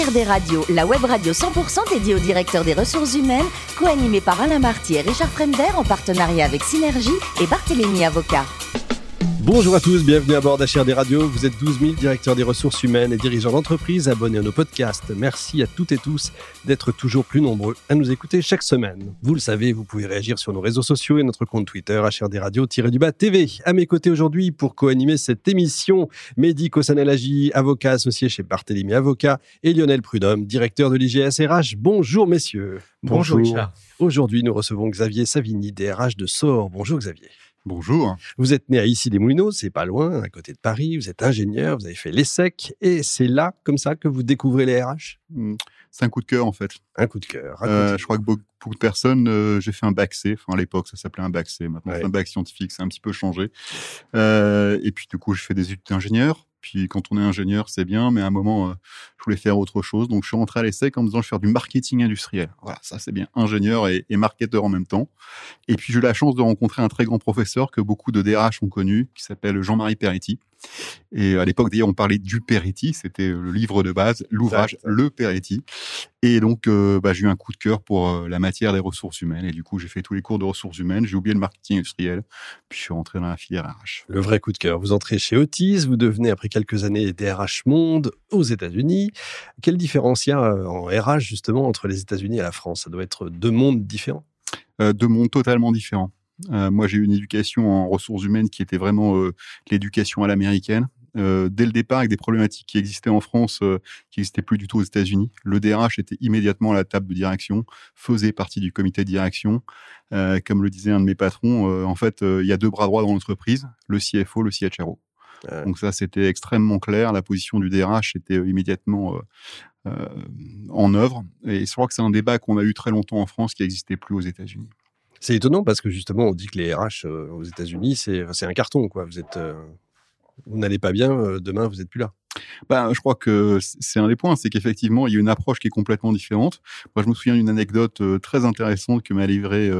HRD Radio, la web radio 100% dédiée aux directeurs des ressources humaines, co-animée par Alain Marty et Richard Fremder en partenariat avec Synergie et Barthélémy Avocat. Bonjour à tous, bienvenue à bord d'HRD Radio. Vous êtes 12 000 directeurs des ressources humaines et dirigeants d'entreprise abonnés à nos podcasts. Merci à toutes et tous d'être toujours plus nombreux à nous écouter chaque semaine. Vous le savez, vous pouvez réagir sur nos réseaux sociaux et notre compte Twitter HRD Radio-du-bas TV. À mes côtés aujourd'hui pour co-animer cette émission, Mehdi Kossanalagi, avocat associé chez Barthélemy Avocat et Lionel Prudhomme, directeur de l'IGS RH. Bonjour messieurs. Bonjour. Aujourd'hui, nous recevons Xavier Savigny, DRH de SOR. Bonjour Xavier. Bonjour. Vous êtes né à Issy-les-Moulineaux, c'est pas loin, à côté de Paris. Vous êtes ingénieur, vous avez fait l'ESSEC et c'est là, comme ça, que vous découvrez les RH hmm, C'est un coup de cœur, en fait. Un coup de cœur. Euh, je crois que beaucoup de personnes, euh, j'ai fait un bac C. Enfin, à l'époque, ça s'appelait un bac C. Maintenant, c'est un bac scientifique, c'est un petit peu changé. Euh, et puis, du coup, je fais des études d'ingénieur. Puis quand on est ingénieur, c'est bien, mais à un moment, euh, je voulais faire autre chose. Donc je suis rentré à l'ESSEC en me disant je vais faire du marketing industriel. Voilà, ça c'est bien, ingénieur et, et, marketeur en même temps. Et puis j'ai eu la chance de rencontrer un très grand professeur que beaucoup de DRH ont connu, qui s'appelle Jean-Marie Peretti, et à l'époque, d'ailleurs, on parlait du Peretti, c'était le livre de base, l'ouvrage Le Peretti. Et donc, euh, bah, j'ai eu un coup de cœur pour euh, la matière des ressources humaines. Et du coup, j'ai fait tous les cours de ressources humaines. J'ai oublié le marketing industriel. Puis, je suis rentré dans la filière RH. Le vrai coup de cœur. Vous entrez chez Otis. Vous devenez, après quelques années, DRH Monde aux États-Unis. Quelle différence il y a euh, en RH, justement, entre les États-Unis et la France? Ça doit être deux mondes différents? deux mondes totalement différents. Euh, moi, j'ai eu une éducation en ressources humaines qui était vraiment euh, l'éducation à l'américaine. Euh, dès le départ, avec des problématiques qui existaient en France, qui n'existaient plus du tout aux États-Unis. Le DRH était immédiatement à la table de direction, faisait partie du comité de direction. comme le disait un de mes patrons, en fait, il y a deux bras droits dans l'entreprise, le CFO, le CHRO. Donc ça, c'était extrêmement clair. La position du DRH était immédiatement en œuvre. Et je crois que c'est un débat qu'on a eu très longtemps en France qui n'existait plus aux États-Unis. C'est étonnant parce que justement, on dit que les RH euh, aux États-Unis, c'est un carton. Quoi. Vous êtes, euh, vous n'allez pas bien, euh, demain, vous n'êtes plus là. Ben, je crois que c'est un des points, c'est qu'effectivement, il y a une approche qui est complètement différente. Moi, je me souviens d'une anecdote très intéressante que m'a livré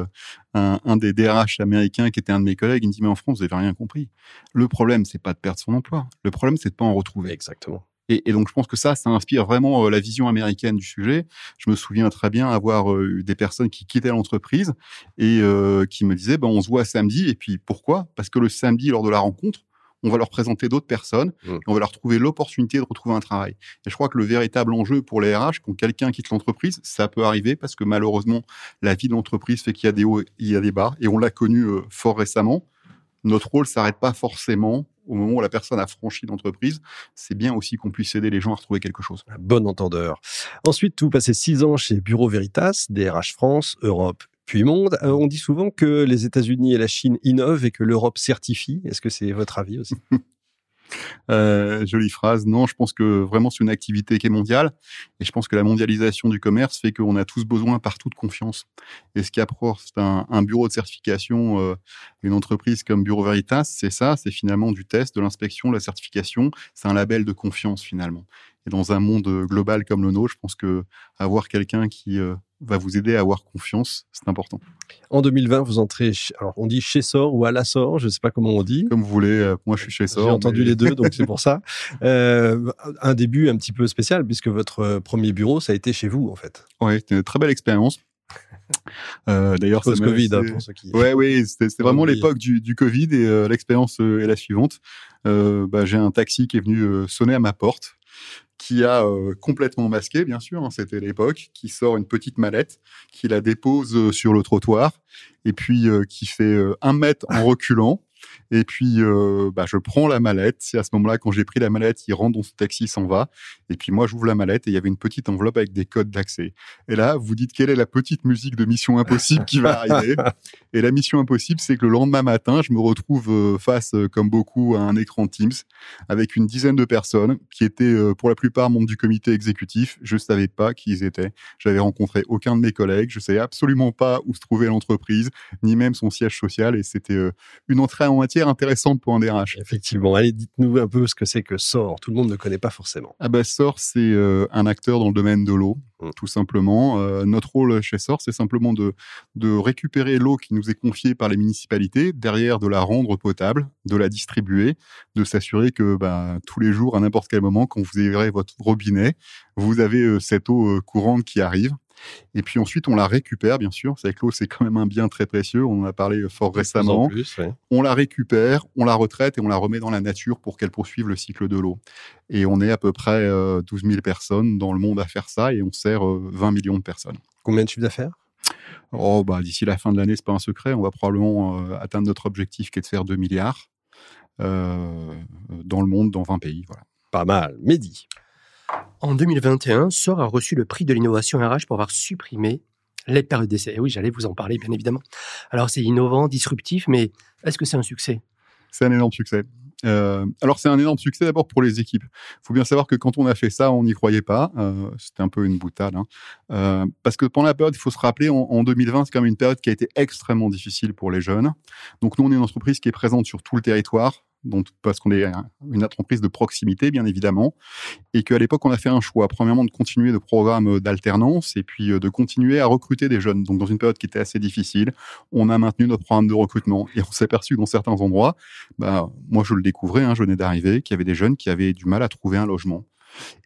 un, un, des DRH américains qui était un de mes collègues. Il me dit, mais en France, vous n'avez rien compris. Le problème, c'est pas de perdre son emploi. Le problème, c'est de pas en retrouver. Exactement. Et, donc, je pense que ça, ça inspire vraiment euh, la vision américaine du sujet. Je me souviens très bien avoir euh, eu des personnes qui quittaient l'entreprise et euh, qui me disaient, ben, on se voit samedi. Et puis, pourquoi? Parce que le samedi, lors de la rencontre, on va leur présenter d'autres personnes, mmh. et on va leur trouver l'opportunité de retrouver un travail. Et je crois que le véritable enjeu pour les RH, quand quelqu'un quitte l'entreprise, ça peut arriver parce que malheureusement, la vie de l'entreprise fait qu'il y a des hauts, il y a des bas, et on l'a connu fort récemment. Notre rôle s'arrête pas forcément au moment où la personne a franchi l'entreprise, c'est bien aussi qu'on puisse aider les gens à retrouver quelque chose. Bon entendeur. Ensuite, vous passez six ans chez Bureau Veritas, DRH France, Europe puis monde. Euh, on dit souvent que les États-Unis et la Chine innovent et que l'Europe certifie. Est-ce que c'est votre avis aussi? Euh, jolie phrase. Non, je pense que vraiment c'est une activité qui est mondiale. Et je pense que la mondialisation du commerce fait qu'on a tous besoin partout de confiance. Et ce qui apporte un, un bureau de certification, euh, une entreprise comme Bureau Veritas, c'est ça, c'est finalement du test, de l'inspection, la certification. C'est un label de confiance finalement. Et dans un monde global comme le nôtre, je pense que avoir quelqu'un qui euh, va vous aider à avoir confiance, c'est important. En 2020, vous entrez, alors on dit chez Sor ou à la Sor, je ne sais pas comment on dit. Comme vous voulez, euh, moi je suis chez Sor. J'ai entendu les deux, donc c'est pour ça. Euh, un début un petit peu spécial, puisque votre premier bureau, ça a été chez vous, en fait. Oui, c'était une très belle expérience. Euh, D'ailleurs, post-Covid, hein, pour ceux qui. Ouais, oui, c'était vraiment l'époque du, du, Covid et euh, l'expérience est la suivante. Bah, J'ai un taxi qui est venu sonner à ma porte qui a euh, complètement masqué, bien sûr, hein, c'était l'époque, qui sort une petite mallette, qui la dépose euh, sur le trottoir, et puis euh, qui fait un mètre en reculant, et puis, euh, bah, je prends la mallette. C'est à ce moment-là, quand j'ai pris la mallette, il rentre dans ce taxi, s'en va. Et puis moi, j'ouvre la mallette et il y avait une petite enveloppe avec des codes d'accès. Et là, vous dites quelle est la petite musique de Mission Impossible qui va arriver? et la Mission Impossible, c'est que le lendemain matin, je me retrouve euh, face, euh, comme beaucoup, à un écran Teams avec une dizaine de personnes qui étaient pour la plupart membres du comité exécutif. Je savais pas qui ils étaient. J'avais rencontré aucun de mes collègues. Je savais absolument pas où se trouvait l'entreprise, ni même son siège social. Et c'était une entrée en matière intéressante pour un DRH. Effectivement. Allez, dites-nous un peu ce que c'est que SOR. Tout le monde ne connaît pas forcément. Ah bah, SOR, c'est euh, un acteur dans le domaine de l'eau, mmh. tout simplement. Euh, notre rôle chez SOR, c'est simplement de, de récupérer l'eau qui nous est confiée par les municipalités, derrière de la rendre potable, de la distribuer, de s'assurer que bah, tous les jours, à n'importe quel moment, quand vous ouvrez votre robinet, vous avez euh, cette eau courante qui arrive. Et puis ensuite, on la récupère, bien sûr. C'est que l'eau, c'est quand même un bien très précieux. On en a parlé fort récemment. On la récupère, on la retraite et on la remet dans la nature pour qu'elle poursuive le cycle de l'eau. Et on est à peu près 12 euh, 000 personnes dans le monde à faire ça et on sert 20 euh, millions de personnes. Combien de chiffre d'affaires? Oh, bah, d'ici la fin de l'année, c'est pas un secret. On va probablement euh, atteindre notre objectif qui est de faire 2 milliards dans le monde, dans 20 pays. Voilà. Pas mal. Mehdi en 2021, SOR a reçu le prix de l'innovation RH pour avoir supprimé les périodes d'essai. oui, j'allais vous en parler, bien évidemment. Alors, c'est innovant, disruptif, mais est-ce que c'est un succès? C'est un énorme succès. Euh, alors c'est un énorme succès d'abord pour les équipes. Il faut bien savoir que quand on a fait ça, on n'y croyait pas. Euh, c'était un peu une boutade. Hein. Euh, parce que pendant la période, il faut se rappeler, en 2020, c'est quand même une période qui a été extrêmement difficile pour les jeunes. Donc nous, on est une entreprise qui est présente sur tout le territoire parce qu'on est une entreprise de proximité, bien évidemment, et qu'à l'époque, on a fait un choix. Premièrement, de continuer de programmes d'alternance et puis euh, de continuer à recruter des jeunes. Donc, dans une période qui était assez difficile, on a maintenu notre programme de recrutement et on s'est aperçu dans certains endroits, bah, moi je le découvrais, hein, je venais d'arriver, qu'il y avait des jeunes qui avaient du mal à trouver un logement.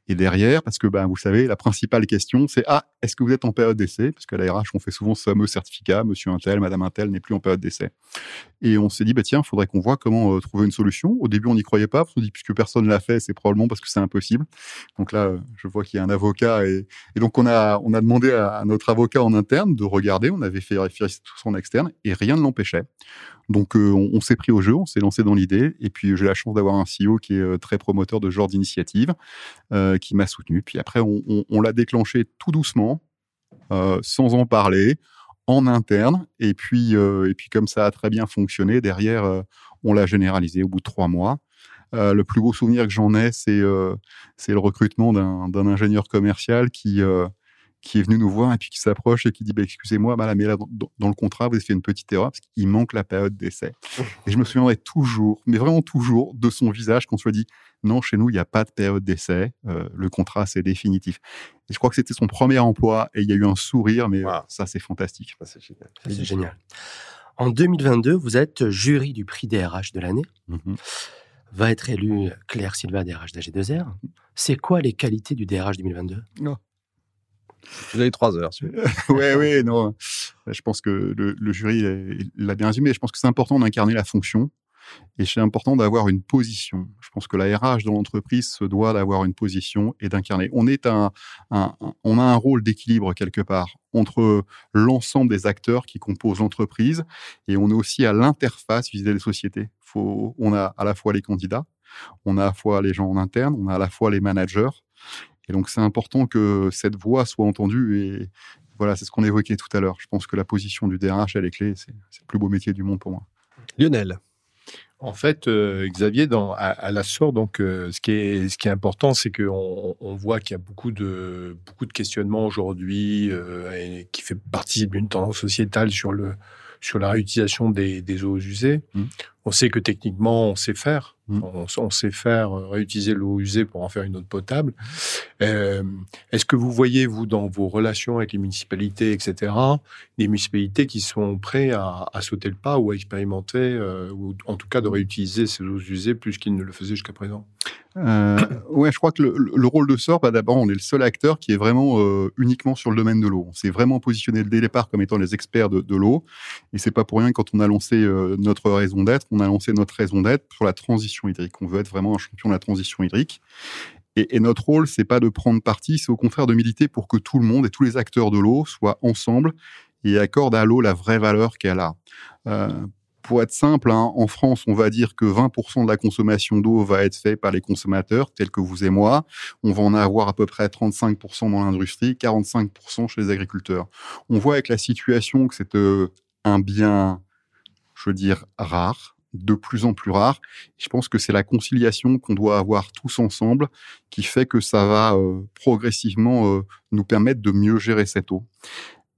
Et derrière, parce que ben, vous savez, la principale question, c'est ah, est-ce que vous êtes en période d'essai? Parce qu'à la on fait souvent ce fameux certificat, monsieur un tel, madame un tel n'est plus en période d'essai. Et on s'est dit, bah, tiens, il faudrait qu'on voit comment euh, trouver une solution. Au début, on n'y croyait pas, parce qu'on dit, puisque personne ne l'a fait, c'est probablement parce que c'est impossible. Donc là, euh, je vois qu'il y a un avocat. Et, donc, on a, on a demandé à, notre avocat en interne de regarder. On avait fait vérifier tout en externe et rien ne l'empêchait. Donc, euh, on, s'est pris au jeu, on s'est lancé dans l'idée. Et puis, j'ai la chance d'avoir un CEO qui est très promoteur de ce genre d'initiative, qui m'a soutenu. Puis après, on, l'a déclenché tout doucement, sans en parler, en interne. Et puis, et puis comme ça a très bien fonctionné, derrière, on l'a généralisé au bout de trois mois. le plus beau souvenir que j'en ai, c'est c'est le recrutement d'un ingénieur commercial qui qui est venu nous voir et puis qui s'approche et qui dit bah, excusez-moi bah, mais là dans, le contrat vous avez fait une petite erreur parce qu'il manque la période d'essai. Et je me souviendrai toujours mais vraiment toujours de son visage quand on lui dit non chez nous il n'y a pas de période d'essai euh, le contrat c'est définitif. Et je crois que c'était son premier emploi et il y a eu un sourire mais ça c'est fantastique. C'est génial. génial. En 2022 vous êtes jury du prix DRH de l'année. Mmh va être élu Claire Silva DRH d'AG2R. C'est quoi les qualités du DRH 2022 vous avez trois heures. oui, oui, non. Je pense que le, jury l'a bien résumé. Je pense que c'est important d'incarner la fonction et c'est important d'avoir une position. Je pense que la RH dans l'entreprise se doit d'avoir une position et d'incarner. On est un, on a un rôle d'équilibre quelque part entre l'ensemble des acteurs qui composent l'entreprise et on est aussi à l'interface vis-à-vis des sociétés. On a à la fois les candidats, on a à la fois les gens en interne, on a à la fois les managers et donc, c'est important que cette voix soit entendue. Et voilà, c'est ce qu'on évoquait tout à l'heure. Je pense que la position du DRH, elle est clé. C'est le plus beau métier du monde pour moi. Lionel. En fait, euh, Xavier, dans, à, la SOR, donc, euh, ce, qui est, ce qui est important, c'est qu'on on voit qu'il y a beaucoup de, beaucoup de questionnements aujourd'hui euh, et qui fait partie d'une tendance sociétale sur, le, sur la réutilisation des, des eaux usées. Mmh. On sait que techniquement, on sait faire. Mmh. On, sait faire euh, réutiliser l'eau usée pour en faire une eau potable. Euh, Est-ce que vous voyez, vous, dans vos relations avec les municipalités, etc., des municipalités qui sont prêtes à, à sauter le pas ou à expérimenter, euh, ou en tout cas de réutiliser ces eaux usées plus qu'ils ne le faisaient jusqu'à présent? Euh, ouais, je crois que le, le rôle de SOR, bah d'abord, on est le seul acteur qui est vraiment euh, uniquement sur le domaine de l'eau. On s'est vraiment positionné dès le départ comme étant les experts de, l'eau. Et c'est pas pour rien quand on a lancé euh, notre raison d'être, on a lancé notre raison d'être sur la transition hydrique. On veut être vraiment un champion de la transition hydrique. Et, notre rôle, c'est pas de prendre parti, c'est au contraire de militer pour que tout le monde et tous les acteurs de l'eau soient ensemble et accordent à l'eau la vraie valeur qu'elle a. Pour être simple, hein, en France, on va dire que 20% de la consommation d'eau va être faite par les consommateurs, tels que vous et moi. On va en avoir à peu près 35% dans l'industrie, 45% chez les agriculteurs. On voit avec la situation que c'est euh, un bien, je veux dire, rare, de plus en plus rare. Je pense que c'est la conciliation qu'on doit avoir tous ensemble qui fait que ça va euh, progressivement euh, nous permettre de mieux gérer cette eau.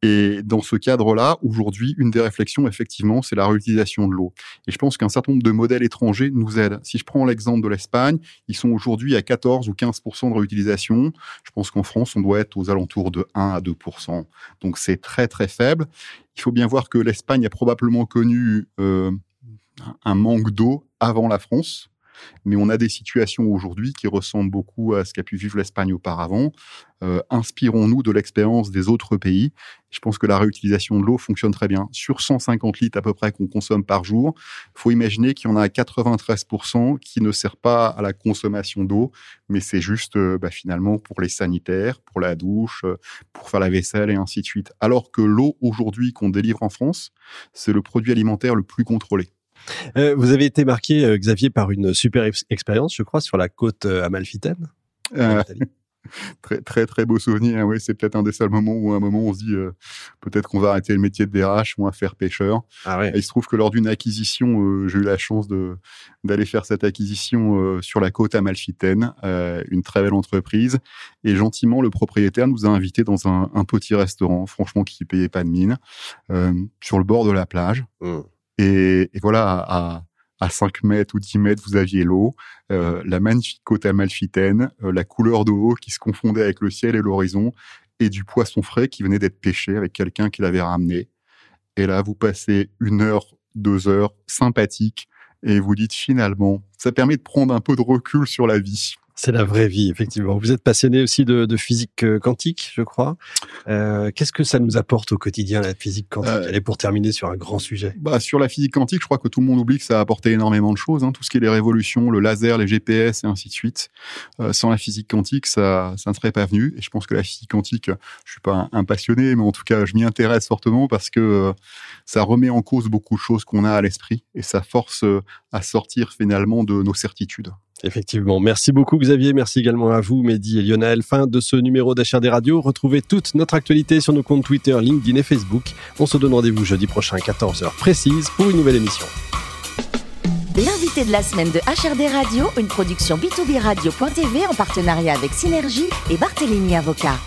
Et dans ce cadre-là, aujourd'hui, une des réflexions, effectivement, c'est la réutilisation de l'eau. Et je pense qu'un certain nombre de modèles étrangers nous aident. Si je prends l'exemple de l'Espagne, ils sont aujourd'hui à 14 ou 15% de réutilisation. Je pense qu'en France, on doit être aux alentours de 1 à 2% Donc c'est très très faible. Il faut bien voir que l'Espagne a probablement connu euh, un manque d'eau avant la France. Mais on a des situations aujourd'hui qui ressemblent beaucoup à ce qu'a pu vivre l'Espagne auparavant. Euh, inspirons-nous de l'expérience des autres pays. Je pense que la réutilisation de l'eau fonctionne très bien. Sur 150 litres à peu près qu'on consomme par jour, il faut imaginer qu'il y en a 93% qui ne sert pas à la consommation d'eau, mais c'est juste euh, bah, finalement pour les sanitaires, pour la douche, euh, pour faire la vaisselle et ainsi de suite. Alors que l'eau aujourd'hui qu'on délivre en France, c'est le produit alimentaire le plus contrôlé. Euh, vous avez été marqué, euh, Xavier, par une super expérience, je crois, sur la côte euh, amalfitaine. très très très beau souvenir. Oui, c'est peut-être un des seuls moments où à un moment on se dit peut-être qu'on va arrêter le métier de DRH on va faire pêcheur. Ah ouais. il se trouve que lors d'une acquisition, j'ai eu la chance de d'aller faire cette acquisition sur la côte amalfitaine, une très belle entreprise. Et gentiment, le propriétaire nous a invités dans un, un petit restaurant, franchement qui payait pas de mine, sur le bord de la plage. Mmh. Et, et voilà, à, à 5 mètres ou 10 mètres, vous aviez l'eau, euh, la magnifique côte amalfitaine, euh, la couleur de l'eau qui se confondait avec le ciel et l'horizon, et du poisson frais qui venait d'être pêché avec quelqu'un qui l'avait ramené. Et là, vous passez une heure, deux heures, sympathique, et vous dites finalement, ça permet de prendre un peu de recul sur la vie. C'est la vraie vie, effectivement. Vous êtes passionné aussi de, de physique euh, quantique, je crois. Euh, Qu'est-ce que ça nous apporte au quotidien, la physique quantique euh, Allez, pour terminer sur un grand sujet. Bah, sur la physique quantique, je crois que tout le monde oublie que ça a apporté énormément de choses. Hein, tout ce qui est les révolutions, le laser, les GPS et ainsi de suite. Euh, sans la physique quantique, ça, ça ne serait pas venu. Et je pense que la physique quantique, je suis pas un, passionné, mais en tout cas, je m'y intéresse fortement parce que ça remet en cause beaucoup de choses qu'on a à l'esprit et ça force à sortir finalement de nos certitudes. Effectivement. Merci beaucoup, Xavier. Merci également à vous, Mehdi et Lionel. Fin de ce numéro d'HRD Radio. Retrouvez toute notre actualité sur nos comptes Twitter, LinkedIn et Facebook. On se donne rendez-vous jeudi prochain, 14h précise, pour une nouvelle émission. L'invité de la semaine de HRD Radio, une production B2B Radio.tv en partenariat avec Synergie et Barthélémy Avocat.